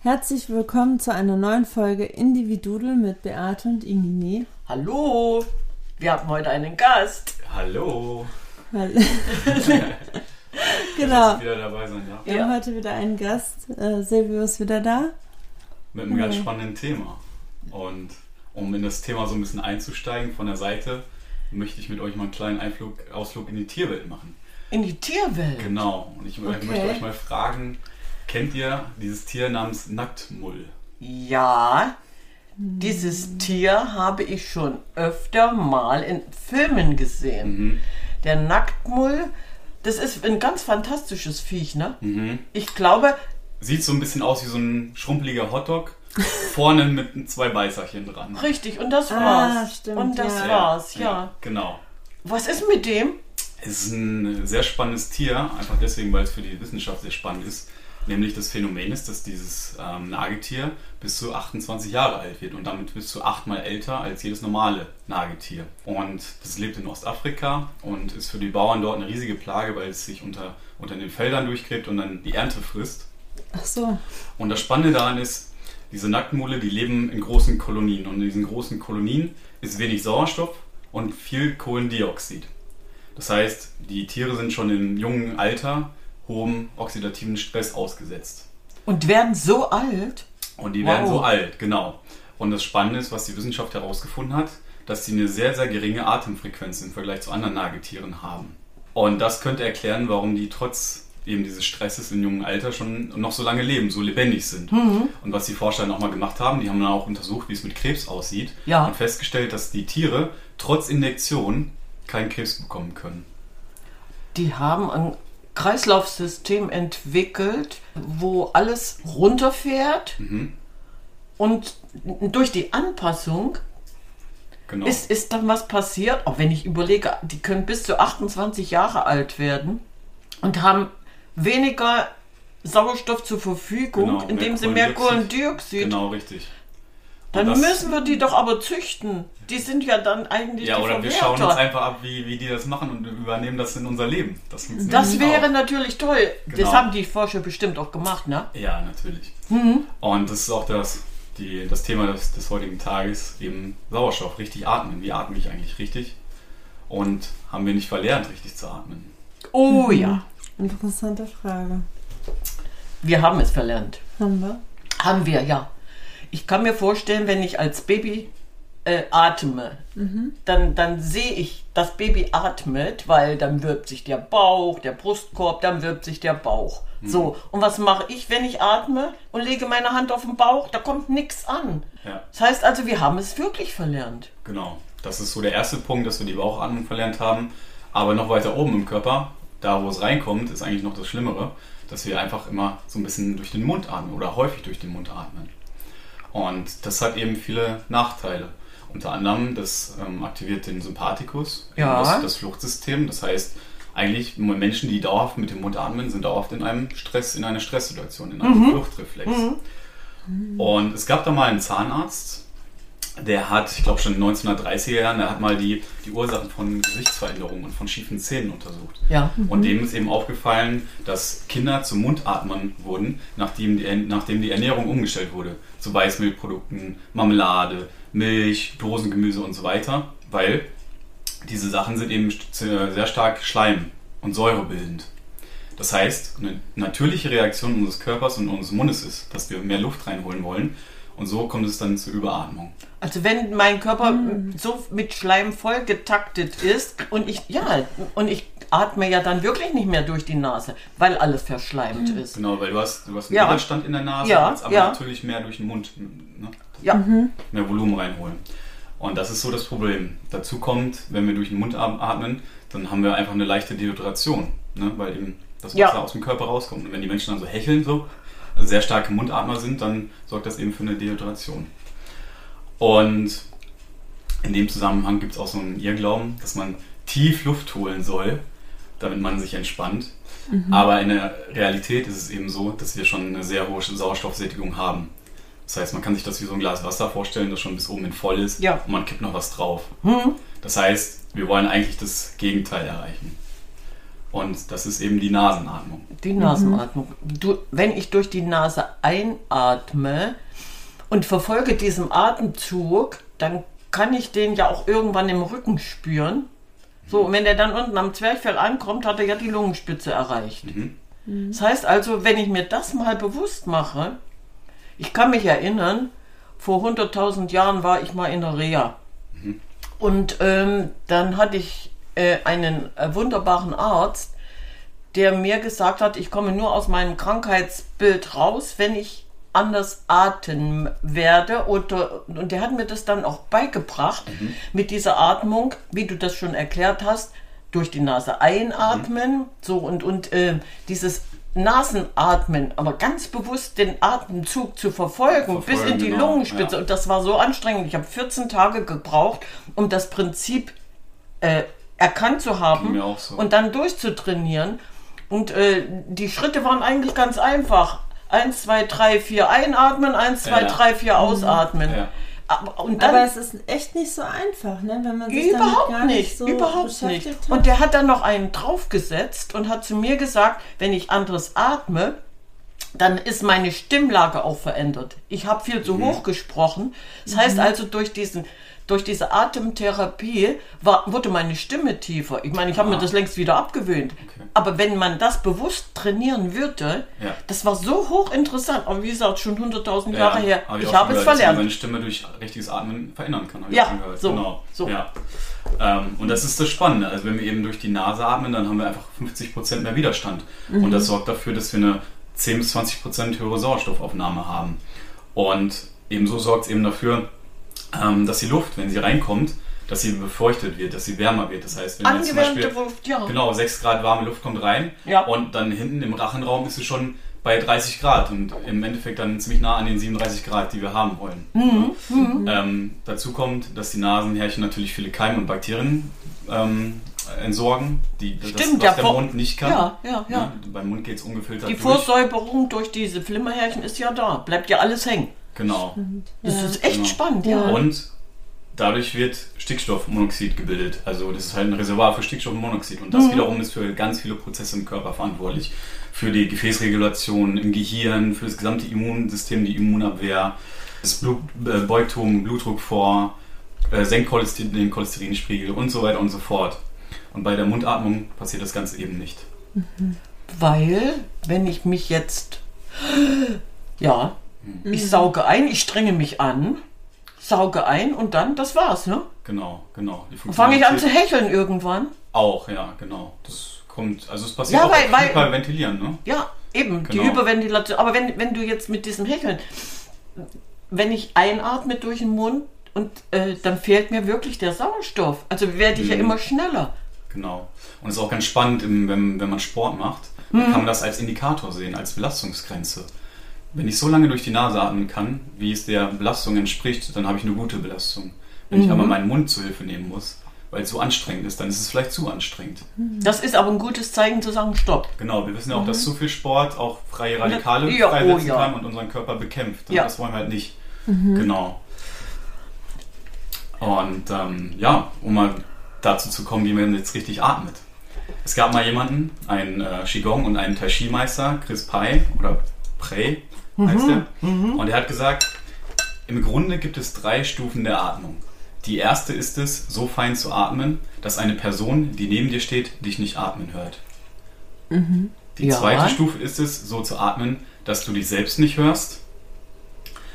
Herzlich willkommen zu einer neuen Folge Individudel mit Beate und Ingine. Hallo, wir haben heute einen Gast. Hallo. Hallo. genau. Wieder dabei sein, ja. Wir ja. haben heute wieder einen Gast. Äh, Silvio ist wieder da. Mit einem ganz spannenden Thema. Und um in das Thema so ein bisschen einzusteigen von der Seite, möchte ich mit euch mal einen kleinen Einflug, Ausflug in die Tierwelt machen. In die Tierwelt? Genau. Und ich okay. möchte euch mal fragen, Kennt ihr dieses Tier namens Nacktmull? Ja, dieses Tier habe ich schon öfter mal in Filmen gesehen. Mhm. Der Nacktmull, das ist ein ganz fantastisches Viech, ne? Mhm. Ich glaube. Sieht so ein bisschen aus wie so ein schrumpeliger Hotdog. vorne mit zwei Beißerchen dran. Richtig, und das ah, war's. Stimmt, und das ja. war's, ja. ja. Genau. Was ist mit dem? Es ist ein sehr spannendes Tier, einfach deswegen, weil es für die Wissenschaft sehr spannend ist. Nämlich das Phänomen ist, dass dieses ähm, Nagetier bis zu 28 Jahre alt wird und damit bis zu achtmal älter als jedes normale Nagetier. Und das lebt in Ostafrika und ist für die Bauern dort eine riesige Plage, weil es sich unter, unter den Feldern durchgräbt und dann die Ernte frisst. Ach so. Und das Spannende daran ist, diese Nacktmule, die leben in großen Kolonien und in diesen großen Kolonien ist wenig Sauerstoff und viel Kohlendioxid. Das heißt, die Tiere sind schon im jungen Alter hohem oxidativen Stress ausgesetzt. Und werden so alt? Und die wow. werden so alt, genau. Und das Spannende ist, was die Wissenschaft herausgefunden hat, dass sie eine sehr, sehr geringe Atemfrequenz im Vergleich zu anderen Nagetieren haben. Und das könnte erklären, warum die trotz eben dieses Stresses im jungen Alter schon noch so lange leben, so lebendig sind. Mhm. Und was die Forscher dann auch mal gemacht haben, die haben dann auch untersucht, wie es mit Krebs aussieht ja. und festgestellt, dass die Tiere trotz Injektion keinen Krebs bekommen können. Die haben ein Kreislaufsystem entwickelt, wo alles runterfährt mhm. und durch die Anpassung genau. ist, ist dann was passiert. Auch wenn ich überlege, die können bis zu 28 Jahre alt werden und haben weniger Sauerstoff zur Verfügung, genau, indem sie mehr Kohlendioxid. Genau, richtig. Dann müssen wir die doch aber züchten. Die sind ja dann eigentlich. Ja, oder wir schauen uns einfach ab, wie, wie die das machen und übernehmen das in unser Leben. Das, das wäre auch. natürlich toll. Genau. Das haben die Forscher bestimmt auch gemacht, ne? Ja, natürlich. Mhm. Und das ist auch das, die, das Thema des, des heutigen Tages, eben Sauerstoff, richtig atmen. Wie atme ich eigentlich richtig? Und haben wir nicht verlernt, richtig zu atmen? Oh mhm. ja. Interessante Frage. Wir haben es verlernt. Haben wir? Haben wir, ja. Ich kann mir vorstellen, wenn ich als Baby äh, atme, mhm. dann, dann sehe ich, das Baby atmet, weil dann wirbt sich der Bauch, der Brustkorb, dann wirbt sich der Bauch. Mhm. So, und was mache ich, wenn ich atme und lege meine Hand auf den Bauch? Da kommt nichts an. Ja. Das heißt also, wir haben es wirklich verlernt. Genau. Das ist so der erste Punkt, dass wir die Bauchatmung verlernt haben. Aber noch weiter oben im Körper, da wo es reinkommt, ist eigentlich noch das Schlimmere, dass wir einfach immer so ein bisschen durch den Mund atmen oder häufig durch den Mund atmen. Und das hat eben viele Nachteile. Unter anderem, das ähm, aktiviert den Sympathikus, ja. das, das, Fluchtsystem. Das heißt, eigentlich Menschen, die dauerhaft mit dem Mund atmen, sind dauerhaft in einem Stress, in einer Stresssituation, in einem mhm. Fluchtreflex. Mhm. Und es gab da mal einen Zahnarzt, der hat, ich glaube schon in den 1930er Jahren, der hat mal die, die Ursachen von Gesichtsveränderungen und von schiefen Zähnen untersucht. Ja. Mhm. Und dem ist eben aufgefallen, dass Kinder zum Mundatmern wurden, nachdem die, nachdem die Ernährung umgestellt wurde. Zu Weißmilchprodukten, Marmelade, Milch, Dosengemüse und so weiter. Weil diese Sachen sind eben sehr stark schleim- und säurebildend. Das heißt, eine natürliche Reaktion unseres Körpers und unseres Mundes ist, dass wir mehr Luft reinholen wollen und so kommt es dann zur Überatmung. Also wenn mein Körper mm. so mit Schleim voll getaktet ist und ich, ja, und ich atme ja dann wirklich nicht mehr durch die Nase, weil alles verschleimt ist. Genau, weil du hast, du hast einen Ja. Widerstand in der Nase, Ja, aber ja. natürlich mehr durch den Mund, ne? Ja, mehr Volumen reinholen. Und das ist so das Problem. Dazu kommt, wenn wir durch den Mund atmen, dann haben wir einfach eine leichte Dehydration, ne? weil eben das Wasser Ja. aus dem Körper rauskommt. Und wenn die Menschen dann so hecheln, so, also sehr starke Mundatmer sind, dann sorgt das eben für eine Dehydration. Und in dem Zusammenhang gibt es auch so einen Irrglauben, dass man tief Luft holen soll, damit man sich entspannt. Aber in der Realität ist es eben so, dass wir schon eine sehr hohe Sauerstoffsättigung haben. Das heißt, man kann sich das wie so ein Glas Wasser vorstellen, das schon bis oben hin voll ist Ja. und man kippt noch was drauf. Hm? Das heißt, wir wollen eigentlich das Gegenteil erreichen. Und das ist eben die Nasenatmung. die Nasenatmung. Du, wenn ich durch die Nase einatme und verfolge diesen Atemzug, dann kann ich den ja auch irgendwann im Rücken spüren. So, und wenn der dann unten am Zwerchfell ankommt, hat er ja die Lungenspitze erreicht. Das heißt also, wenn ich mir das mal bewusst mache, ich kann mich erinnern, vor 100.000 Jahren war ich mal in der Reha. Und ähm, dann hatte ich äh, einen äh, wunderbaren Arzt, der mir gesagt hat, ich komme nur aus meinem Krankheitsbild raus, wenn ich anders atmen werde. Oder, und der hat mir das dann auch beigebracht, mit dieser Atmung, wie du das schon erklärt hast, durch die Nase einatmen, so und, und äh, dieses Nasenatmen, aber ganz bewusst den Atemzug zu verfolgen, bis Verfolgen, in die genau, Lungenspitze. ja. Und das war so anstrengend. Ich habe 14 Tage gebraucht, um das Prinzip äh, erkannt zu haben so. und dann durchzutrainieren. Und äh, die Schritte waren eigentlich ganz einfach. Eins, zwei, drei, vier einatmen, eins, zwei, Ja. drei, vier ausatmen. Ja. Dann Aber es ist echt nicht so einfach, ne? wenn man sich damit Überhaupt gar nicht, nicht so überhaupt nicht. hat. Und der hat dann noch einen draufgesetzt und hat zu mir gesagt, wenn ich anderes atme, dann ist meine Stimmlage auch verändert. Ich habe viel Mhm. zu hoch gesprochen. Das heißt also, durch, diesen, durch diese Atemtherapie war, wurde meine Stimme tiefer. Ich meine, ich habe mir Ah. das längst wieder abgewöhnt. Okay. Aber wenn man das bewusst trainieren würde, Ja. das war so hochinteressant. Aber wie gesagt, schon 100.000 Jahre her. hab Ich, auch habe es gehört, dass man verlernt. seine Stimme durch richtiges Atmen verändern kann. ich Ja, auch schon gehört. so, Genau. so. Ja. Ähm, und das ist das Spannende. Also wenn wir eben durch die Nase atmen, dann haben wir einfach 50% mehr Widerstand. Und Mhm. das sorgt dafür, dass wir eine 10 bis 20% höhere Sauerstoffaufnahme haben. Und ebenso sorgt es eben dafür, ähm, dass die Luft, wenn sie reinkommt, dass sie befeuchtet wird, dass sie wärmer wird. Das heißt, wenn jetzt zum Beispiel Luft, ja. Genau, 6 Grad warme Luft kommt rein Ja. und dann hinten im Rachenraum ist es schon bei 30 Grad und im Endeffekt dann ziemlich nah an den 37 Grad, die wir haben wollen. Mhm, Ähm, dazu kommt, dass die Nasenhärchen natürlich viele Keime und Bakterien ähm, entsorgen, die das, Stimmt, was ja, der vor- Mund nicht kann. Ja, ja, ja. Ne? Beim Mund geht es ungefiltert Die durch. Vorsäuberung durch diese Flimmerhärchen ist ja da. Bleibt ja alles hängen. Genau. Das ist echt Genau. spannend, ja. Und dadurch wird Stickstoffmonoxid gebildet. Also das ist halt ein Reservoir für Stickstoffmonoxid. Und das Mhm. wiederum ist für ganz viele Prozesse im Körper verantwortlich. Für die Gefäßregulation im Gehirn, für das gesamte Immunsystem, die Immunabwehr. Das Blut, äh, beugt hohen Blutdruck vor, äh, senkt Cholesterin, den Cholesterinspiegel und so weiter und so fort. Und bei der Mundatmung passiert das Ganze eben nicht. Weil, wenn ich mich jetzt. Ja, ich sauge ein, ich strenge mich an, sauge ein und dann, das war's, ne? Genau, genau. Die fange ich an zu hecheln irgendwann. Auch, ja, genau. Das kommt, also es passiert Ja, auch weil- weil- beim Ventilieren, ne? Ja, eben, die Genau. Hyperventilation. Aber wenn, wenn du jetzt mit diesem Hecheln, wenn ich einatme durch den Mund und äh, dann fehlt mir wirklich der Sauerstoff. Also werde ich ja Mhm. immer schneller. Genau. Und es ist auch ganz spannend, wenn, wenn man Sport macht, Mhm. kann man das als Indikator sehen, als Belastungsgrenze. Wenn ich so lange durch die Nase atmen kann, wie es der Belastung entspricht, dann habe ich eine gute Belastung. Wenn Mhm. ich aber meinen Mund zu Hilfe nehmen muss, weil es so anstrengend ist, dann ist es vielleicht zu anstrengend. Das ist aber ein gutes Zeichen zu sagen, stopp. Genau, wir wissen ja auch, dass zu viel Sport auch freie Radikale Mhm. Ja, oh freisetzen ja. kann und unseren Körper bekämpft. Ja. Das wollen wir halt nicht. Genau. Und ähm, ja, um mal dazu zu kommen, wie man jetzt richtig atmet. Es gab mal jemanden, einen äh, Qigong und einen Tai Chi Meister, Chris Pai oder Prey heißt er. Und er hat gesagt, im Grunde gibt es drei Stufen der Atmung. Die erste ist es, so fein zu atmen, dass eine Person, die neben dir steht, dich nicht atmen hört. Die Ja. zweite Stufe ist es, so zu atmen, dass du dich selbst nicht hörst.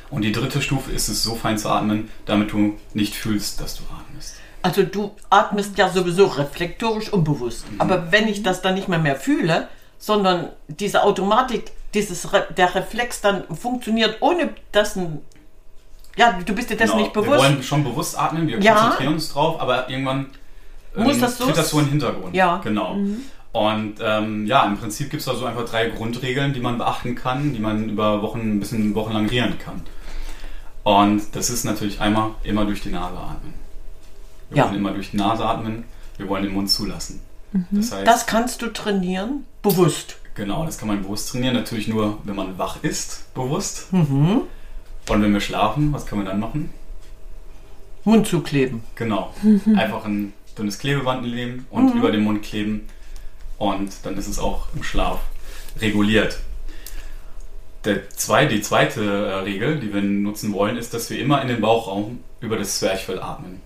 Und die dritte Stufe ist es, so fein zu atmen, damit du nicht fühlst, dass du atmest. Also du atmest ja sowieso reflektorisch unbewusst. Mhm. Aber wenn ich das dann nicht mehr mehr fühle, sondern diese Automatik, dieses Re der Reflex dann funktioniert, ohne dass ein ja, du bist dir dessen Genau. nicht Wir bewusst. wollen schon bewusst atmen, wir Ja. konzentrieren uns drauf, aber irgendwann ähm, Muss das so tritt das so in den Hintergrund. Ja. Genau. Und ähm, ja, im Prinzip gibt es da so einfach drei Grundregeln, die man beachten kann, die man über Wochen, ein bisschen wochenlang rieren kann. Und das ist natürlich einmal immer durch die Nase atmen. Wir Ja. wollen immer durch die Nase atmen, wir wollen den Mund zulassen. Das heißt, das kannst du trainieren, bewusst. Genau, das kann man bewusst trainieren, natürlich nur, wenn man wach ist, bewusst. Mhm. Und wenn wir schlafen, was können wir dann machen? Mund zukleben. Genau. Einfach ein dünnes Klebeband nehmen und über den Mund kleben. Und dann ist es auch im Schlaf reguliert. Der zwei, die zweite äh, Regel, die wir nutzen wollen, ist, dass wir immer in den Bauchraum über das Zwerchfell atmen.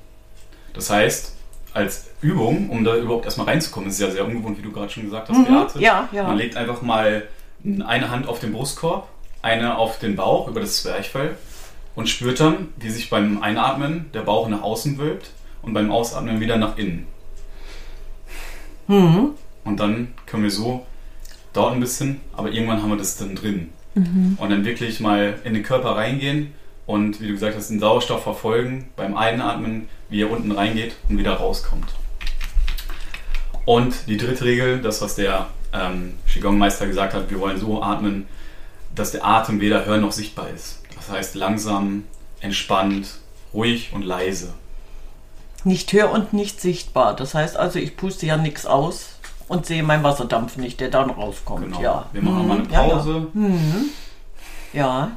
Das heißt, als Übung, um da überhaupt erstmal reinzukommen, ist ja sehr ungewohnt, wie du gerade schon gesagt hast, Beate. Ja, ja. Man legt einfach mal eine Hand auf den Brustkorb, eine auf den Bauch über das Zwerchfell und spürt dann, wie sich beim Einatmen der Bauch nach außen wölbt und beim Ausatmen wieder nach innen. Mhm. Und dann können wir so, dauert ein bisschen, aber irgendwann haben wir das dann drin. Und dann wirklich mal in den Körper reingehen und, wie du gesagt hast, den Sauerstoff verfolgen beim Einatmen, wie er unten reingeht und wieder rauskommt. Und die dritte Regel, das, was der ähm, Qigong-Meister gesagt hat, wir wollen so atmen, dass der Atem weder hör noch sichtbar ist. Das heißt langsam, entspannt, ruhig und leise. Nicht hör und nicht sichtbar. Das heißt also, ich puste ja nichts aus und sehe meinen Wasserdampf nicht, der dann rauskommt. Genau. Ja. Wir machen nochmal eine Mhm. Ja, ja. Pause. Ja.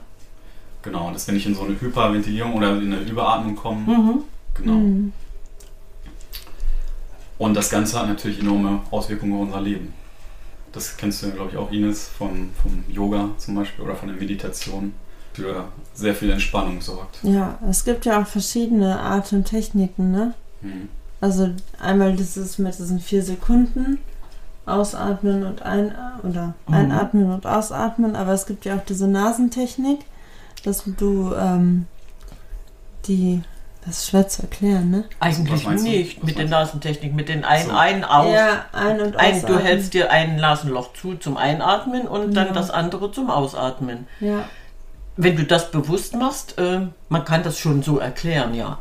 Genau, dass wir nicht in so eine Hyperventilierung oder in eine Überatmung kommen. Mhm. Genau. Und das Ganze hat natürlich enorme Auswirkungen auf unser Leben. Das kennst du, glaube ich, auch, Ines, vom, vom Yoga zum Beispiel oder von der Meditation. Für sehr viel Entspannung sorgt. Ja, es gibt ja auch verschiedene Atemtechniken, ne? Mhm. Also einmal dieses mit diesen vier Sekunden ausatmen und ein oder Mhm. einatmen und ausatmen, aber es gibt ja auch diese Nasentechnik, dass du ähm, die das ist schwer zu erklären, ne? Eigentlich nicht mit der Nasentechnik, mit den ein, So. ein, aus. Ja, ein und Ein, ausatmen. du hältst dir ein Nasenloch zu zum Einatmen und dann Ja. das andere zum Ausatmen. Ja, Wenn du das bewusst machst, äh, man kann das schon so erklären, ja.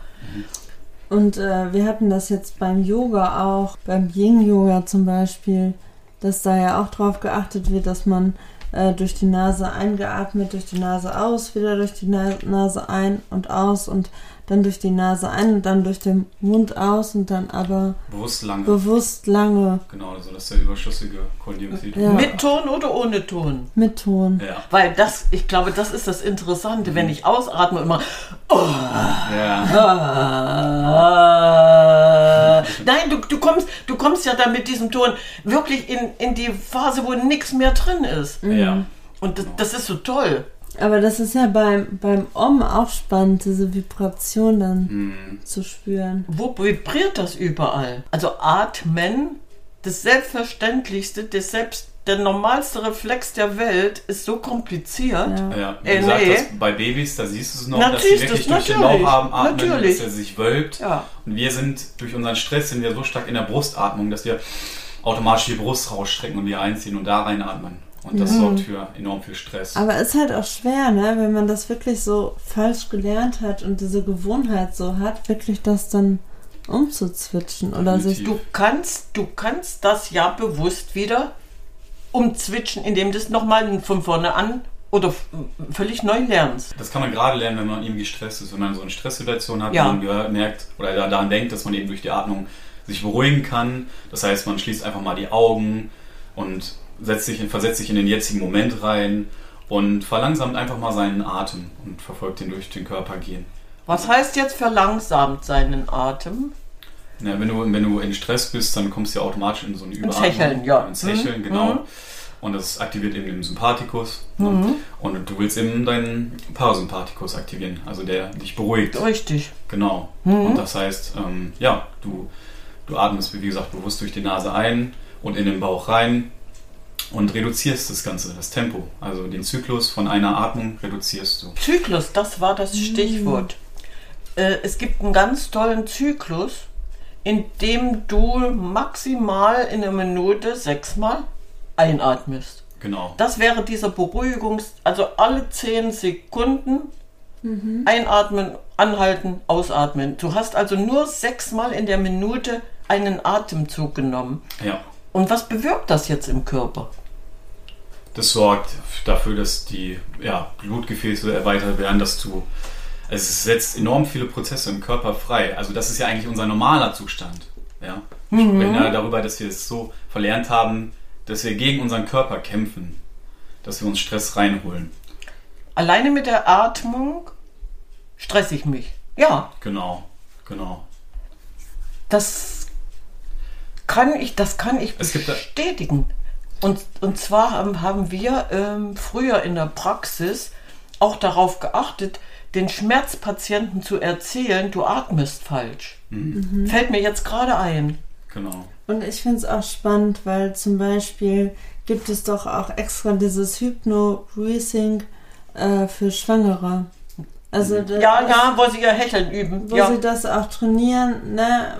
Und äh, wir hatten das jetzt beim Yoga auch, beim Yin-Yoga zum Beispiel, dass da ja auch drauf geachtet wird, dass man äh, durch die Nase eingeatmet, durch die Nase aus, wieder durch die Na Nase ein und aus und dann durch die Nase ein und dann durch den Mund aus und dann aber Bewusst lange. bewusst lange genau, also dass der überschüssige Kohlendioxid. Ja. Mit Ton oder ohne Ton? mit Ton. Ja. Weil das, ich glaube, das ist das Interessante, wenn ich ausatme immer. ja. Ah, nein, du, du, kommst, du kommst ja dann mit diesem Ton wirklich in, in die Phase, wo nichts mehr drin ist. Ja. Und das, das ist so toll. Aber das ist ja beim, beim Om auch spannend, diese Vibration dann Mhm. zu spüren. Wo vibriert das überall? Also atmen, das Selbstverständlichste, das selbst der normalste Reflex der Welt ist so kompliziert. Ja. Ja, wie Äh, gesagt, nee. das, bei Babys, da siehst du es noch, Na, dass sie wirklich durch den natürlich, Bauch atmen, natürlich. dass er sich wölbt. Ja. Und wir sind durch unseren Stress sind wir so stark in der Brustatmung, dass wir automatisch die Brust rausstrecken und wir einziehen und da reinatmen. Und das sorgt für enorm viel Stress. Aber ist halt auch schwer, ne, wenn man das wirklich so falsch gelernt hat und diese Gewohnheit so hat, wirklich das dann umzuzwitschen oder sich. Du kannst, du kannst das ja bewusst wieder umzwitschen, indem du es nochmal von vorne an oder völlig neu lernst. Das kann man gerade lernen, wenn man irgendwie gestresst ist, wenn man so eine Stresssituation hat, Ja. wo man merkt oder da- daran denkt, dass man eben durch die Atmung sich beruhigen kann. Das heißt, man schließt einfach mal die Augen und setzt sich, versetzt sich in den jetzigen Moment rein und verlangsamt einfach mal seinen Atem und verfolgt den durch den Körper gehen. Was heißt jetzt verlangsamt seinen Atem? Ja, wenn, du, wenn du in Stress bist, dann kommst du ja automatisch in so eine Überatmung. Hecheln, ja. Ins Hecheln, Mhm. genau. Mhm. Und das aktiviert eben den Sympathikus. ne? Und du willst eben deinen Parasympathikus aktivieren, also der dich beruhigt. Richtig. Genau. Und das heißt, ähm, ja, du, du atmest, wie gesagt, bewusst durch die Nase ein und in den Bauch rein und reduzierst das Ganze, das Tempo. Also den Zyklus von einer Atmung reduzierst du. Zyklus, das war das Stichwort. Äh, es gibt einen ganz tollen Zyklus, indem du maximal in einer Minute sechsmal einatmest. Genau. Das wäre dieser Beruhigungs-, also alle zehn Sekunden einatmen, anhalten, ausatmen. Du hast also nur sechsmal in der Minute einen Atemzug genommen. Ja. Und was bewirkt das jetzt im Körper? Das sorgt dafür, dass die ja, Blutgefäße erweitert werden, dass du. Also es setzt enorm viele Prozesse im Körper frei. Also das ist ja eigentlich unser normaler Zustand. Ja? Wir sprechen ja darüber, dass wir es so verlernt haben, dass wir gegen unseren Körper kämpfen. Dass wir uns Stress reinholen. Alleine mit der Atmung stress ich mich. Ja, Genau, genau. das kann ich, das kann ich Es gibt da- bestätigen. Und, und zwar haben, haben wir ähm, früher in der Praxis auch darauf geachtet, den Schmerzpatienten zu erzählen, du atmest falsch. Mhm. Fällt mir jetzt gerade ein. Genau. Und ich finde es auch spannend, weil zum Beispiel gibt es doch auch extra dieses Hypno-Breathing äh, für Schwangere. Also das, Ja, ja, wo sie ihr Hecheln üben. wo ja. sie das auch trainieren, ne?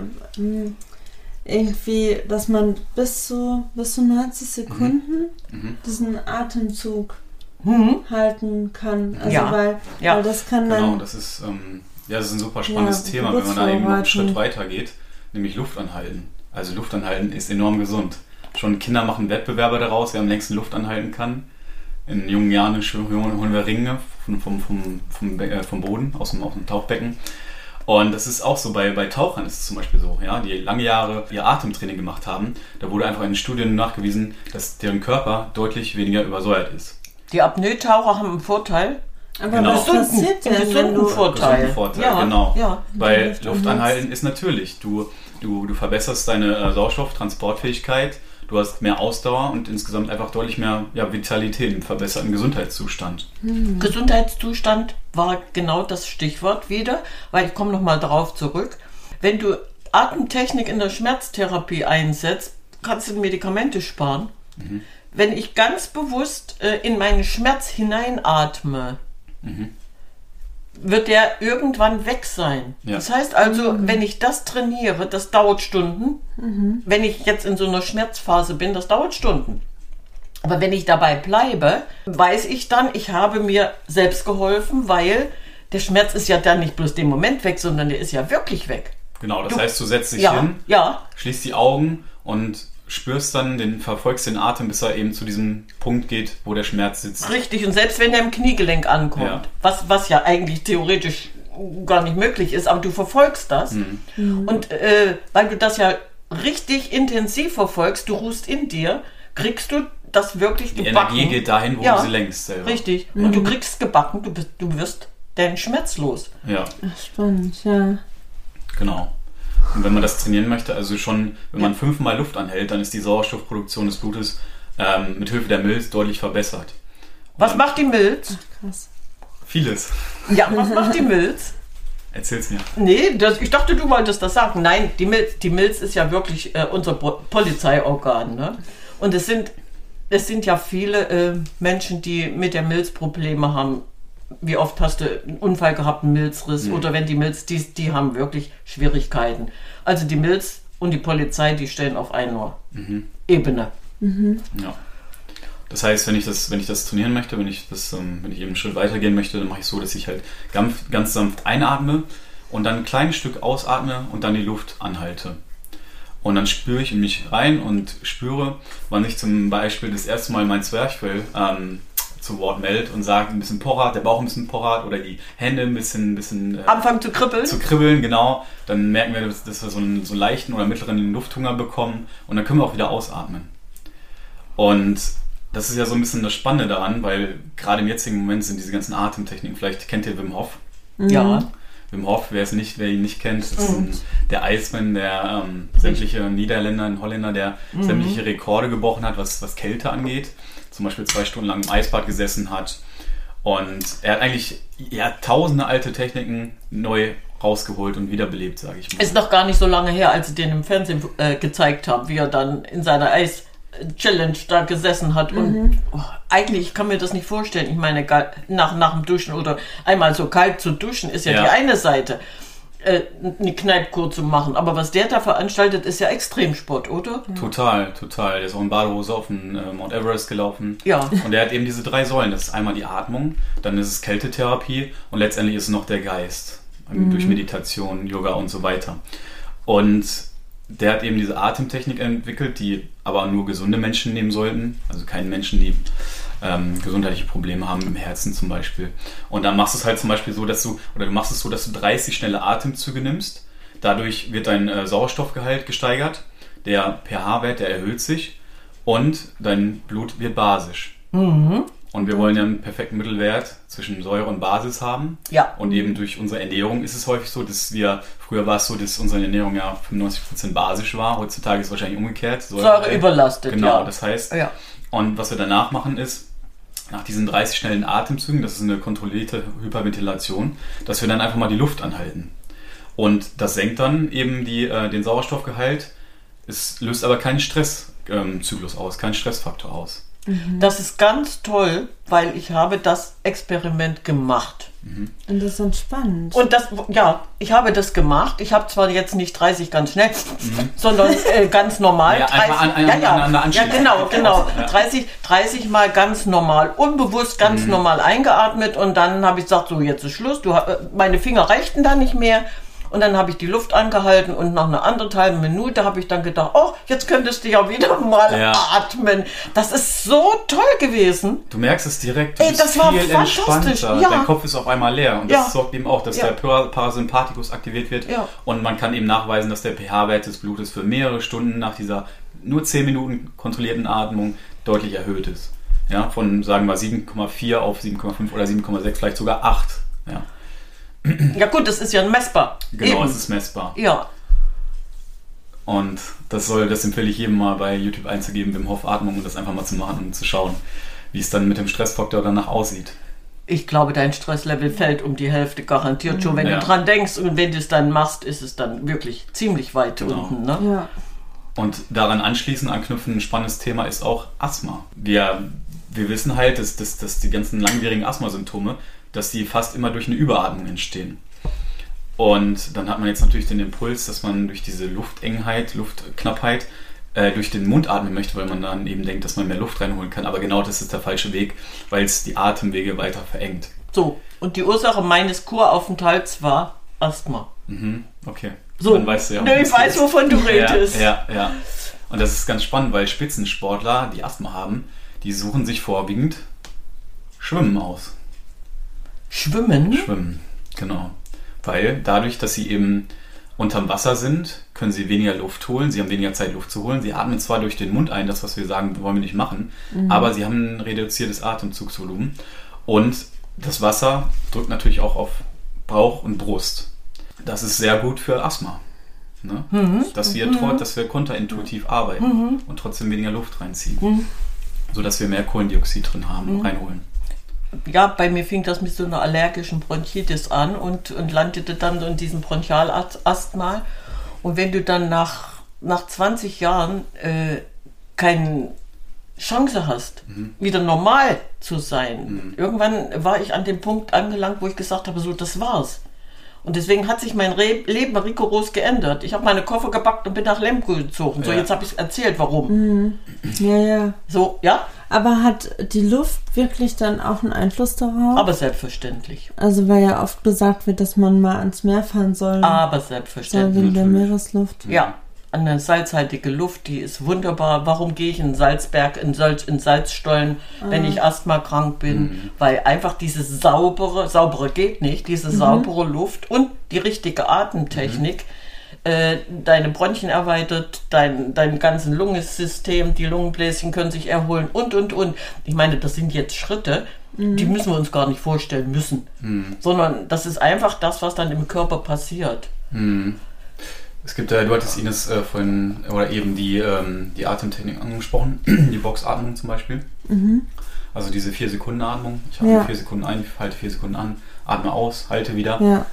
Irgendwie, dass man bis zu, bis zu 90 Sekunden Mhm. diesen Atemzug Mhm. halten kann. Also Ja, weil, ja. weil das kann Genau, dann das ist, ähm, ja, das ist ein super spannendes Ja, Thema, wenn man da eben noch einen. Schritt weiter geht, nämlich Luft anhalten. Also Luft anhalten ist enorm gesund. Schon Kinder machen Wettbewerbe daraus, wer am längsten Luft anhalten kann. In jungen Jahren holen wir Ringe vom, vom, vom, vom, äh, vom Boden, aus dem, aus dem Tauchbecken. Und das ist auch so, bei, bei Tauchern ist es zum Beispiel so, ja, die lange Jahre ihr Atemtraining gemacht haben. Da wurde einfach in Studien nachgewiesen, dass deren Körper deutlich weniger übersäuert ist. Die Apnoe-Taucher haben einen Vorteil. aber Genau. was passiert denn, gesunden du Vorteil. Gesunden Vorteil, ja, genau. Ja. Weil Luft anhalten ist natürlich. Du, du, du verbesserst deine äh, Sauerstofftransportfähigkeit, du hast mehr Ausdauer und insgesamt einfach deutlich mehr ja, Vitalität, einen verbesserten Gesundheitszustand. Gesundheitszustand war genau das Stichwort wieder, weil ich komme nochmal darauf zurück. Wenn du Atemtechnik in der Schmerztherapie einsetzt, kannst du Medikamente sparen. Wenn ich ganz bewusst äh, in meinen Schmerz hineinatme, wird der irgendwann weg sein. Ja. Das heißt also, wenn ich das trainiere, das dauert Stunden. Wenn ich jetzt in so einer Schmerzphase bin, das dauert Stunden. Aber wenn ich dabei bleibe, weiß ich dann, ich habe mir selbst geholfen, weil der Schmerz ist ja dann nicht bloß den Moment weg, sondern der ist ja wirklich weg. Genau, das Du- heißt, du setzt dich Ja, hin, ja, schließt die Augen und spürst dann, den, verfolgst den Atem, bis er eben zu diesem Punkt geht, wo der Schmerz sitzt. richtig. Und selbst wenn der im Kniegelenk ankommt, Ja. was, was ja eigentlich theoretisch gar nicht möglich ist, aber du verfolgst das. Mhm. Und äh, weil du das ja richtig intensiv verfolgst, du ruhst in dir, kriegst du das wirklich Die gebacken. Energie geht dahin, wo Ja, du sie lenkst selber. Richtig. Und du kriegst gebacken, du, bist, du wirst deinen Schmerz los. Ja, spannend, ja. genau. Und wenn man das trainieren möchte, also schon, wenn man fünfmal Luft anhält, dann ist die Sauerstoffproduktion des Blutes ähm, mit Hilfe der Milz deutlich verbessert. Was macht die Milz? Krass. Vieles. Ja, was macht die Milz? Erzähl's mir. Nee, das, ich dachte, du wolltest das sagen. Nein, die Milz, die Milz ist ja wirklich äh, unser Po- Polizeiorgan. Ne? Und es sind, es sind ja viele äh, Menschen, die mit der Milz Probleme haben. Wie oft hast du einen Unfall gehabt, einen Milzriss? Oder wenn die Milz, die, die haben wirklich Schwierigkeiten. Also die Milz und die Polizei, die stehen auf einer Ebene. Ja. Das heißt, wenn ich das, wenn ich das trainieren möchte, wenn ich das, ähm, wenn ich eben einen Schritt weitergehen möchte, dann mache ich so, dass ich halt ganz, ganz sanft einatme und dann ein kleines Stück ausatme und dann die Luft anhalte. Und dann spüre ich in mich rein und spüre, wann ich zum Beispiel das erste Mal mein Zwerchfell ähm, zu Wort meldet und sagt, ein bisschen porrat, der Bauch ein bisschen porrat oder die Hände ein bisschen, ein bisschen äh, Anfangen zu kribbeln. zu kribbeln, genau. Dann merken wir, dass, dass wir so einen, so leichten oder mittleren Lufthunger bekommen und dann können wir auch wieder ausatmen. Und das ist ja so ein bisschen das Spannende daran, weil gerade im jetzigen Moment sind diese ganzen Atemtechniken, vielleicht kennt ihr Wim Hof. Ja. Wim Hof, wer es nicht, wer ihn nicht kennt, ist ein, der Eismann, der ähm, sämtliche Niederländer, ein Holländer, der sämtliche Rekorde gebrochen hat, was, was Kälte angeht. Zum Beispiel zwei Stunden lang im Eisbad gesessen hat. Und er hat eigentlich ja, tausende alte Techniken neu rausgeholt und wiederbelebt, sage ich mal. Ist noch gar nicht so lange her, als sie den im Fernsehen äh, gezeigt haben, wie er dann in seiner Eis-Challenge da gesessen hat. Und oh, eigentlich ich kann mir das nicht vorstellen. Ich meine, nach, nach dem Duschen oder einmal so kalt zu duschen ist ja, Ja. die eine Seite. Äh, eine Kneipkur zu machen. Aber was der da veranstaltet, ist ja Extremsport, oder? Total, total. Der ist auch in Badehose auf den äh, Mount Everest gelaufen. Ja. Und der hat eben diese drei Säulen. Das ist einmal die Atmung, dann ist es Kältetherapie und letztendlich ist es noch der Geist. Ähm, Durch Meditation, Yoga und so weiter. Und der hat eben diese Atemtechnik entwickelt, die aber nur gesunde Menschen nehmen sollten. Also keine Menschen, die ähm, gesundheitliche Probleme haben im Herzen zum Beispiel. Und dann machst du es halt zum Beispiel so, dass du, oder du machst es so, dass du 30 schnelle Atemzüge nimmst. Dadurch wird dein äh, Sauerstoffgehalt gesteigert, der pH-Wert, der erhöht sich und dein Blut wird basisch. Und wir wollen ja einen perfekten Mittelwert zwischen Säure und Basis haben. Ja. Und eben durch unsere Ernährung ist es häufig so, dass wir, früher war es so, dass unsere Ernährung ja 95% basisch war. Heutzutage ist es wahrscheinlich umgekehrt. Säure überlastet, Genau, ja. das heißt, Ja. und was wir danach machen ist, nach diesen 30 schnellen Atemzügen, das ist eine kontrollierte Hyperventilation, dass wir dann einfach mal die Luft anhalten. Und das senkt dann eben die, äh, den Sauerstoffgehalt. Es löst aber keinen Stresszyklus aus, keinen Stressfaktor aus. Das ist ganz toll, weil ich habe das Experiment gemacht. Und das ist entspannend. Und das, ja, ich habe das gemacht. Ich habe zwar jetzt nicht 30 ganz schnell, sondern äh, ganz normal. Mhm. Ja, einfach an- an- ja, ja, ja, genau, genau. Ja. 30, 30 Mal ganz normal, unbewusst ganz Mhm. normal eingeatmet und dann habe ich gesagt, so jetzt ist Schluss. Du, äh, meine Finger reichten da nicht mehr. Und dann habe ich die Luft angehalten und nach einer anderthalben Minute habe ich dann gedacht, oh, jetzt könntest du ja wieder mal Ja. atmen. Das ist so toll gewesen. Du merkst es direkt, du Ey, das war fantastisch, ja. Dein Kopf ist auf einmal leer. Und Ja. das sorgt eben auch, dass Ja. der Para- Parasympathikus aktiviert wird. Ja. Und man kann eben nachweisen, dass der pH-Wert des Blutes für mehrere Stunden nach dieser nur 10 Minuten kontrollierten Atmung deutlich erhöht ist. Ja, von sagen wir 7,4 auf 7,5 oder 7,6, vielleicht sogar 8. Ja, Ja gut, das ist ja messbar. genau, Eben. es ist messbar. Ja, Und das soll, das empfehle ich jedem mal bei YouTube einzugeben, Wim Hof Atmung und das einfach mal zu machen und zu schauen, wie es dann mit dem Stressfaktor danach aussieht. ich glaube, dein Stresslevel fällt um die Hälfte garantiert schon. Wenn Ja. du dran denkst und wenn du es dann machst, ist es dann wirklich ziemlich weit Genau. unten. Ne? ja. Und daran anschließend anknüpfen, ein spannendes Thema ist auch Asthma. Wir, wir wissen halt, dass, dass, dass die ganzen langwierigen Asthmasymptome, dass die fast immer durch eine Überatmung entstehen. Und dann hat man jetzt natürlich den Impuls, dass man durch diese Luftengheit, Luftknappheit, äh, durch den Mund atmen möchte, weil man dann eben denkt, dass man mehr Luft reinholen kann. Aber genau das ist der falsche Weg, weil es die Atemwege weiter verengt. So, und die Ursache meines Kuraufenthalts war Asthma. Mhm, okay. So, Dann weißt du ja, ne, ich weiß, wovon du redest. Ja, ja, ja. Und das ist ganz spannend, weil Spitzensportler, die Asthma haben, die suchen sich vorwiegend Schwimmen aus. Schwimmen? Schwimmen, genau. Weil dadurch, dass sie eben unterm Wasser sind, können sie weniger Luft holen, sie haben weniger Zeit, Luft zu holen. Sie atmen zwar durch den Mund ein, das, was wir sagen, wollen wir nicht machen, aber sie haben ein reduziertes Atemzugsvolumen. Und das Wasser drückt natürlich auch auf Bauch und Brust. Das ist sehr gut für Asthma. Ne? Dass, wir, tro- dass wir konterintuitiv arbeiten und trotzdem weniger Luft reinziehen. Sodass wir mehr Kohlendioxid drin haben, reinholen. Ja, bei mir fing das mit so einer allergischen Bronchitis an und, und landete dann so in diesem Bronchialasthma. Und wenn du dann nach, nach 20 Jahren äh, keine Chance hast, wieder normal zu sein, irgendwann war ich an dem Punkt angelangt, wo ich gesagt habe, so, das war's. Und deswegen hat sich mein Re Leben rigoros geändert. Ich habe meine Koffer gepackt und bin nach Lemgo gezogen. So, Ja. jetzt habe ich es erzählt, warum. Ja, ja. So, ja, Aber hat die Luft wirklich dann auch einen Einfluss darauf? aber selbstverständlich. also weil ja oft gesagt wird, dass man mal ans Meer fahren soll. Aber soll selbstverständlich. wegen der. Meeresluft. Ja, eine salzhaltige Luft, die ist wunderbar. Warum gehe ich in Salzberg, in, Salz, in Salzstollen, wenn ich asthmakrank bin? Weil einfach diese saubere, saubere geht nicht, diese saubere Luft und die richtige Atemtechnik äh, deine Bronchien erweitert, dein, dein ganzen Lungensystem, die Lungenbläschen können sich erholen und, und, und. Ich meine, das sind jetzt Schritte, die müssen wir uns gar nicht vorstellen müssen, sondern das ist einfach das, was dann im Körper passiert. Es gibt, äh, du hattest Ines äh, vorhin oder eben die, ähm, die Atemtechnik angesprochen, die Boxatmung zum Beispiel. Also diese 4-Sekunden-Atmung. Ich atme Ja. 4 Sekunden ein, halte 4 Sekunden an, atme aus, halte wieder. Ja.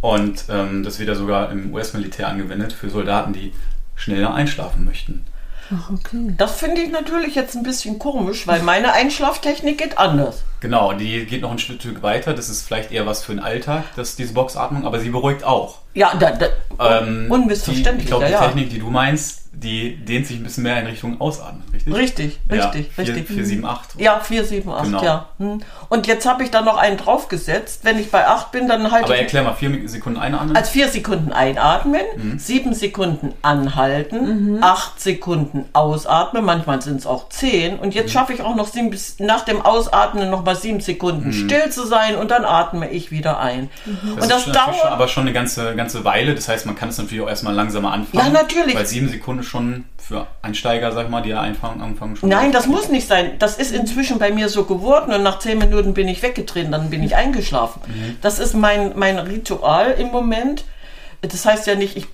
Und ähm, das wird ja sogar im US-Militär angewendet für Soldaten, die schneller einschlafen möchten. Ach, okay. Das finde ich natürlich jetzt ein bisschen komisch, weil meine Einschlaftechnik geht anders. Genau, die geht noch ein Stück weiter. Das ist vielleicht eher was für den Alltag, dass diese Boxatmung, aber sie beruhigt auch. Ja, da, da, ähm, unmissverständlich. Die, ich glaube, die ja. Technik, die du meinst, die dehnt sich ein bisschen mehr in Richtung Ausatmen, richtig? Richtig, ja, richtig, 4, richtig. 4, 7, 8. Ja, 4, 7, 8, genau. ja. Hm. Und jetzt habe ich da noch einen draufgesetzt. Wenn ich bei 8 bin, dann halt. Aber erklär mal, 4 Sekunden einatmen. Also 4 Sekunden einatmen, mhm. 7 Sekunden anhalten, mhm. 8 Sekunden ausatmen, manchmal sind es auch 10. Und jetzt mhm. schaffe ich auch noch 7, nach dem Ausatmen nochmal 0,7 Sekunden mhm. still zu sein und dann atme ich wieder ein. Mhm. Und das, das dauert schon, aber schon eine ganze, ganze Weile. Das heißt, man kann es natürlich auch erstmal langsamer anfangen. Ja, natürlich. Weil sieben Sekunden schon für Einsteiger, sag mal, die ja anfangen, anfangen schon. Nein, das muss nicht sein. Das ist inzwischen bei mir so geworden und nach zehn Minuten bin ich weggetreten, dann bin ich eingeschlafen. Mhm. Das ist mein, mein Ritual im Moment. Das heißt ja nicht, ich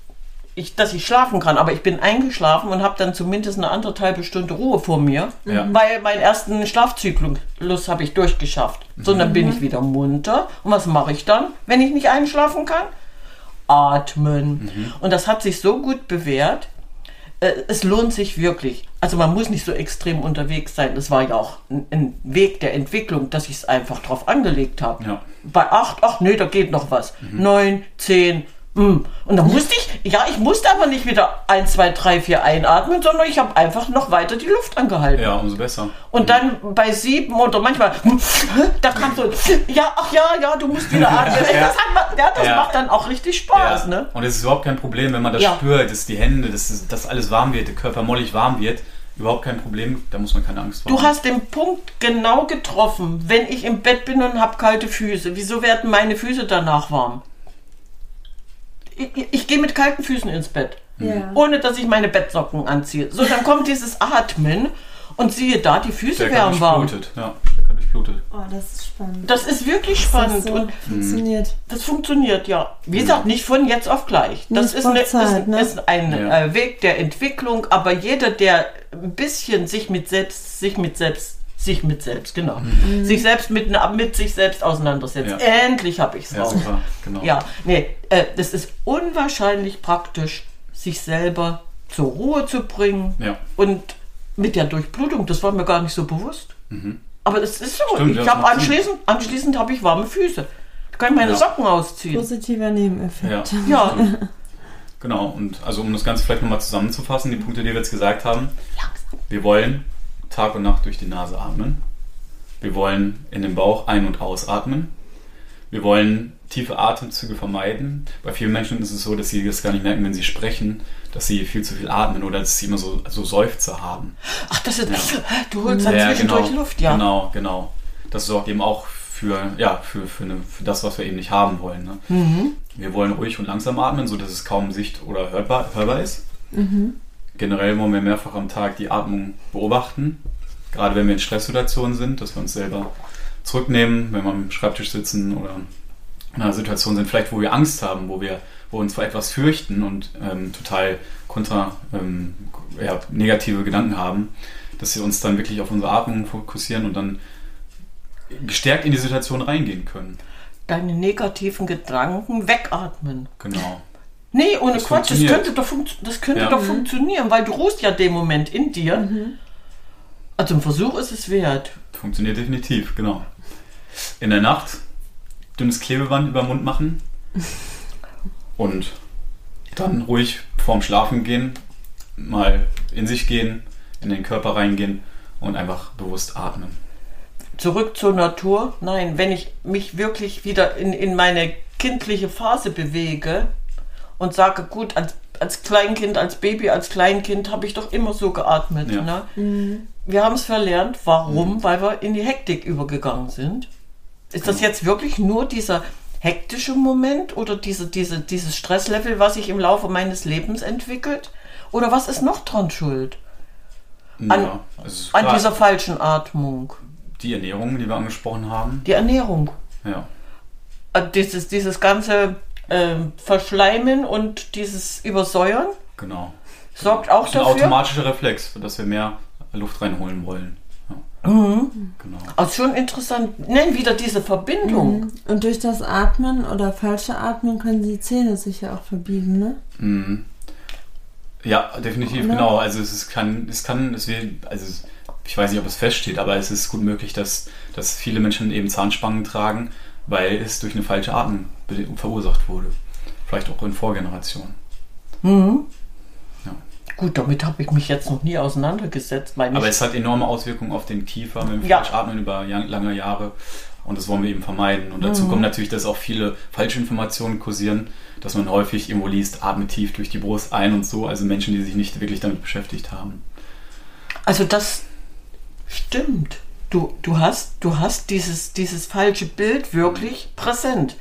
ich, dass ich schlafen kann, aber ich bin eingeschlafen und habe dann zumindest eine anderthalbe Stunde Ruhe vor mir, Ja. weil meinen ersten Schlafzyklus habe ich durchgeschafft. So, dann bin ich wieder munter. Und was mache ich dann, wenn ich nicht einschlafen kann? Atmen. Und das hat sich so gut bewährt, äh, es lohnt sich wirklich. Also man muss nicht so extrem unterwegs sein. Das war ja auch ein, Weg der Entwicklung, dass ich es einfach drauf angelegt habe. Ja. Bei 8, ach nee, da geht noch was. 9, 10, mm. Und dann musste ich, ja, ich musste aber nicht wieder 1, 2, 3, 4 einatmen, sondern ich habe einfach noch weiter die Luft angehalten. Ja, umso besser. Und dann bei sieben oder manchmal, da kam so, ja, ach ja, ja, du musst wieder atmen. Ja. Das, hat, ja, das Ja. macht dann auch richtig Spaß, ne? Und es ist überhaupt kein Problem, wenn man das spürt, dass die Hände, dass, dass alles warm wird, der Körper mollig warm wird. Überhaupt kein Problem, da muss man keine Angst vor Du haben. hast den Punkt genau getroffen. Wenn ich im Bett bin und habe kalte Füße, wieso werden meine Füße danach warm? Ich, ich, gehe mit kalten Füßen ins Bett, Ja. ohne dass ich meine Bettsocken anziehe. So, dann kommt dieses Atmen und siehe da, die Füße der werden warm. durchblutet. Ja, der kann durchblutet. Oh, das ist spannend. Das ist wirklich Das spannend so und funktioniert. das funktioniert, ja. Wie gesagt, nicht von jetzt auf gleich. Das ist, eine, Zeit, ist, ne? ist ein Ja. äh, Weg der Entwicklung, aber jeder, der ein bisschen sich mit selbst, sich mit selbst, sich mit selbst, genau, sich selbst mit, mit sich selbst auseinandersetzt. Ja. Endlich habe ich es Ja, raus. super, genau. Ja, nee, äh, das ist unwahrscheinlich praktisch, sich selber zur Ruhe zu bringen Ja. und mit der Durchblutung, das war mir gar nicht so bewusst. Aber es ist so. Mhm. Stimmt, ich habe anschließend, anschließend habe ich warme Füße. Ich kann meine Ja. Socken ausziehen. Positiver Nebeneffekt. Ja, Ja, genau. Und also um das Ganze vielleicht nochmal zusammenzufassen, die Punkte, die wir jetzt gesagt haben. Wir wollen Tag und Nacht durch die Nase atmen. Wir wollen in den Bauch ein- und ausatmen. Wir wollen tiefe Atemzüge vermeiden. Bei vielen Menschen ist es so, dass sie das gar nicht merken, wenn sie sprechen, dass sie viel zu viel atmen oder dass sie immer so, so Seufzer haben. ach, das ist. Du holst dann zwischendurch Luft, ja. Genau, genau. Das sorgt eben auch für, ja, für, für, eine, für das, was wir eben nicht haben wollen. Ne? Mhm. Wir wollen ruhig und langsam atmen, sodass es kaum sicht- oder hörbar, hörbar ist. Mhm. Generell wollen wir mehrfach am Tag die Atmung beobachten. Gerade wenn wir in Stresssituationen sind, dass wir uns selber zurücknehmen, wenn wir am Schreibtisch sitzen oder in einer Situation sind, vielleicht wo wir Angst haben, wo wir wo uns vor etwas fürchten und ähm, total kontra ähm, ja, negative Gedanken haben, dass wir uns dann wirklich auf unsere Atmung fokussieren und dann gestärkt in die Situation reingehen können. Deine negativen Gedanken wegatmen. Genau. Nee, ohne Das Quatsch, das könnte, doch, funkt- das könnte Ja. doch funktionieren, weil du ruhst ja den Moment in dir. Also ein Versuch ist es wert. Funktioniert definitiv, genau. In der Nacht dünnes Klebeband über den Mund machen und dann ruhig vorm Schlafen gehen, mal in sich gehen, in den Körper reingehen und einfach bewusst atmen. Zurück zur Natur. Nein, wenn ich mich wirklich wieder in, in meine kindliche Phase bewege und sage, gut, als, als Kleinkind, als Baby, als Kleinkind habe ich doch immer so geatmet. Ja. Ne? Wir haben es verlernt. Warum? Weil wir in die Hektik übergegangen sind. Ist das jetzt wirklich nur dieser hektische Moment oder diese, diese, dieses Stresslevel, was sich im Laufe meines Lebens entwickelt? Oder was ist noch dran schuld? An- ja, An dieser falschen Atmung. die Ernährung, die wir angesprochen haben. Die Ernährung. Ja, Äh, Dieses, dieses ganze ähm, Verschleimen und dieses Übersäuern genau. sorgt auch Das ist ein dafür. automatischer Reflex, dass wir mehr Luft reinholen wollen. Ja. Mhm. Genau. Also schon interessant. Nennen wieder diese Verbindung. Und durch das Atmen oder falsche Atmen können die Zähne sich ja auch verbiegen, ne? Mhm. Ja, definitiv, Oder? genau. Also es ist, kann, es kann, es will, also ich weiß nicht, ob es feststeht, aber es ist gut möglich, dass, dass viele Menschen eben Zahnspangen tragen, weil es durch eine falsche be- verursacht wurde. Vielleicht auch in Vorgenerationen. Mhm. Ja. Gut, damit habe ich mich jetzt noch nie auseinandergesetzt. Aber es hat enorme Auswirkungen auf den Kiefer mit dem Ja. Falschatmen über lange Jahre. Und das wollen wir eben vermeiden. Und dazu kommt natürlich, dass auch viele Falschinformationen kursieren, dass man häufig irgendwo liest, atme tief durch die Brust ein und so. Also Menschen, die sich nicht wirklich damit beschäftigt haben. also das stimmt. Du, du, hast, du hast dieses, dieses falsche Bild wirklich präsent.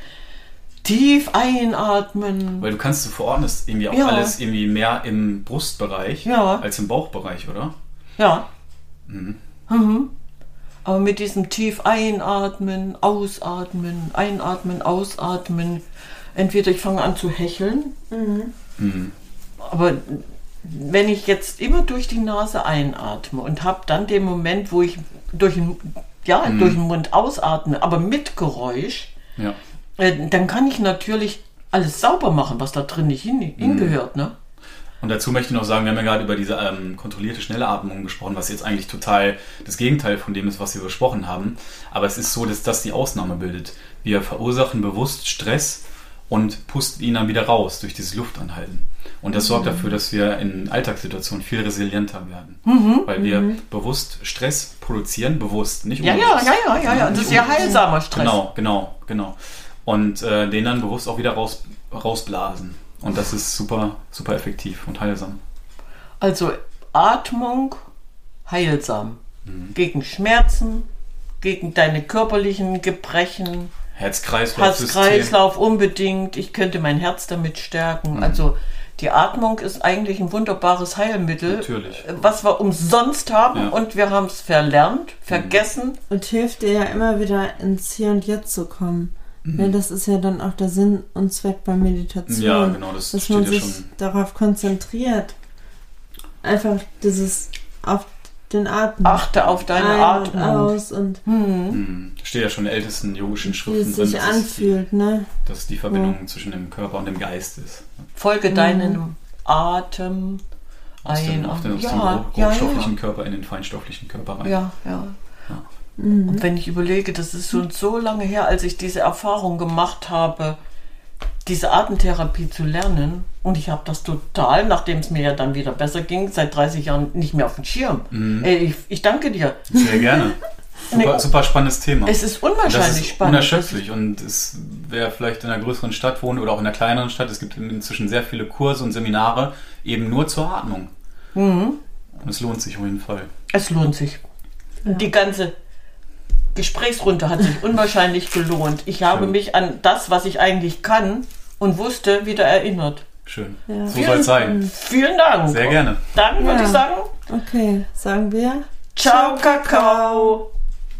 Tief einatmen. Weil du kannst, du verordnest irgendwie auch Ja. alles irgendwie mehr im Brustbereich Ja. als im Bauchbereich, oder? Ja. Mhm. Aber mit diesem tief einatmen, ausatmen, einatmen, ausatmen. Entweder ich fange an zu hecheln. Aber wenn ich jetzt immer durch die Nase einatme und habe dann den Moment, wo ich durch den, ja, durch den Mund ausatme, aber mit Geräusch, Ja. äh, dann kann ich natürlich alles sauber machen, was da drin nicht hin, hingehört. Ne? Und dazu möchte ich noch sagen, wir haben ja gerade über diese ähm, kontrollierte schnelle Atmung gesprochen, was jetzt eigentlich total das Gegenteil von dem ist, was wir besprochen haben. Aber es ist so, dass das die Ausnahme bildet. Wir verursachen bewusst Stress und pusten ihn dann wieder raus durch dieses Luftanhalten. Und das sorgt dafür, dass wir in Alltagssituationen viel resilienter werden. Weil wir bewusst Stress produzieren, bewusst, nicht Ja, ja, unbewusst. ja, ja, ja, ja. Das ist ja heilsamer Stress. Genau, genau, genau. Und äh, den dann bewusst auch wieder raus, rausblasen. Und das ist super, super effektiv und heilsam. Also Atmung heilsam. Mhm. Gegen Schmerzen, gegen deine körperlichen Gebrechen, Herz-Kreislauf-System. Herz-Kreislauf unbedingt. Ich könnte mein Herz damit stärken. Mhm. Also die Atmung ist eigentlich ein wunderbares Heilmittel, Natürlich. was wir umsonst haben Ja. Mhm. und wir haben es verlernt, vergessen. Und hilft dir ja immer wieder ins Hier und Jetzt zu kommen. Mhm. Ne, das ist ja dann auch der Sinn und Zweck bei Meditation. Ja, genau, das dass steht man ja sich schon. darauf konzentriert. Einfach dieses auf den Atem. Achte auf deine Ein Atmung. Und aus und Hm, steht ja schon in ältesten yogischen wie Schriften drin, sich dass, es die, anfühlt, ne? dass die Verbindung zwischen dem Körper und dem Geist ist. Folge deinem Atem. Aus dem, Ein, auf den, aus ja, dem ja, ja. Körper in den feinstofflichen Körper rein. Ja, ja. Ja. Und wenn ich überlege, das ist schon so lange her, als ich diese Erfahrung gemacht habe, diese Atemtherapie zu lernen. Und ich habe das total, nachdem es mir ja dann wieder besser ging, seit 30 Jahren nicht mehr auf dem Schirm. Mhm. Ey, ich, ich danke dir. Sehr gerne. Super, super spannendes Thema. Es ist unwahrscheinlich das ist spannend. unerschöpflich und es wer vielleicht in einer größeren Stadt wohnt oder auch in einer kleineren Stadt, es gibt inzwischen sehr viele Kurse und Seminare eben nur zur Atmung. Mhm. Und es lohnt sich auf jeden Fall. Es lohnt sich. Die ganze Gesprächsrunde hat sich unwahrscheinlich gelohnt. Ich habe Schön. mich an das, was ich eigentlich kann und wusste, wieder erinnert. Schön. Ja. So soll es sein. Vielen Dank. Sehr gerne. Dann würde Ja. ich sagen, Okay, sagen wir. ciao Kakao.